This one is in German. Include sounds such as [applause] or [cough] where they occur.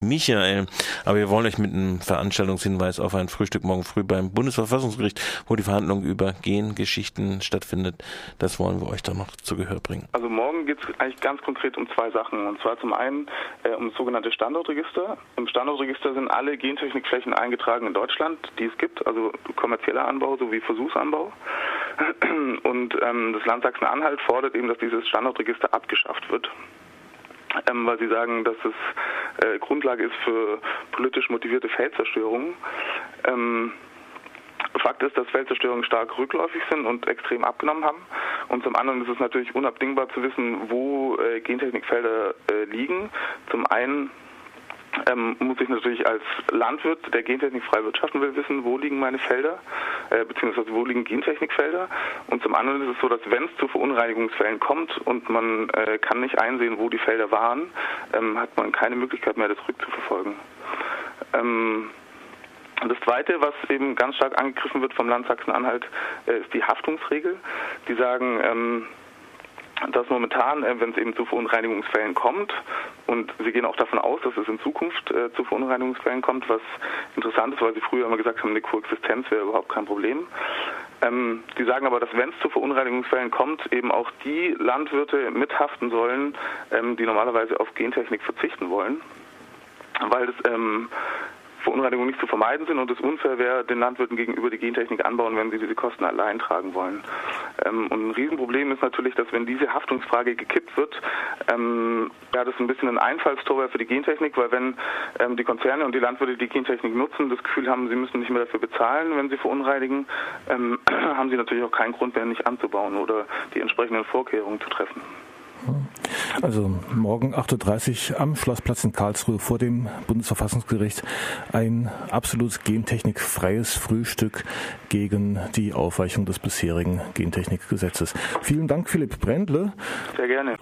Michael. Aber wir wollen euch mit einem Veranstaltungshinweis auf ein Frühstück morgen früh beim Bundesverfassungsgericht, wo die Verhandlung über Gengeschichten stattfindet. Das wollen wir euch dann noch zu Gehör bringen. Also morgen geht es eigentlich ganz konkret um zwei Sachen. Und zwar zum einen äh, um das sogenannte Standortregister. Im Standortregister sind alle Gentechnikflächen eingetragen in Deutschland, die es gibt, also kommerzieller Anbau sowie Versuchsanbau. Und ähm, das Land Sachsen-Anhalt fordert eben, dass dieses Standortregister abgeschafft wird ähm, weil sie sagen, dass es äh, Grundlage ist für politisch motivierte Feldzerstörungen. Ähm, Fakt ist, dass Feldzerstörungen stark rückläufig sind und extrem abgenommen haben. Und zum anderen ist es natürlich unabdingbar zu wissen, wo äh, Gentechnikfelder äh, liegen. Zum einen ähm, muss ich natürlich als Landwirt, der Gentechnik frei wirtschaften will, wissen, wo liegen meine Felder, äh, beziehungsweise wo liegen Gentechnikfelder. Und zum anderen ist es so, dass wenn es zu Verunreinigungsfällen kommt und man äh, kann nicht einsehen, wo die Felder waren, ähm, hat man keine Möglichkeit mehr, das rückzuverfolgen. Ähm, das Zweite, was eben ganz stark angegriffen wird vom Land Sachsen-Anhalt, äh, ist die Haftungsregel. Die sagen, ähm, dass momentan, äh, wenn es eben zu Verunreinigungsfällen kommt, und Sie gehen auch davon aus, dass es in Zukunft äh, zu Verunreinigungsfällen kommt, was interessant ist, weil Sie früher immer gesagt haben, eine Koexistenz wäre überhaupt kein Problem. Ähm, die sagen aber, dass wenn es zu Verunreinigungsfällen kommt, eben auch die Landwirte mithaften sollen, ähm, die normalerweise auf Gentechnik verzichten wollen, weil das ähm, Verunreinigungen nicht zu vermeiden sind und es unfair wäre, den Landwirten gegenüber die Gentechnik anbauen, wenn sie diese Kosten allein tragen wollen. Ähm, und ein Riesenproblem ist natürlich, dass wenn diese Haftungsfrage gekippt wird, ähm, ja, das ein bisschen ein Einfallstor für die Gentechnik, weil wenn ähm, die Konzerne und die Landwirte die Gentechnik nutzen, das Gefühl haben, sie müssen nicht mehr dafür bezahlen, wenn sie verunreinigen, ähm, [clears throat] haben sie natürlich auch keinen Grund mehr, nicht anzubauen oder die entsprechenden Vorkehrungen zu treffen. Also morgen 8.30 Uhr am Schlossplatz in Karlsruhe vor dem Bundesverfassungsgericht ein absolut gentechnikfreies Frühstück gegen die Aufweichung des bisherigen Gentechnikgesetzes. Vielen Dank, Philipp Brändle. Sehr gerne.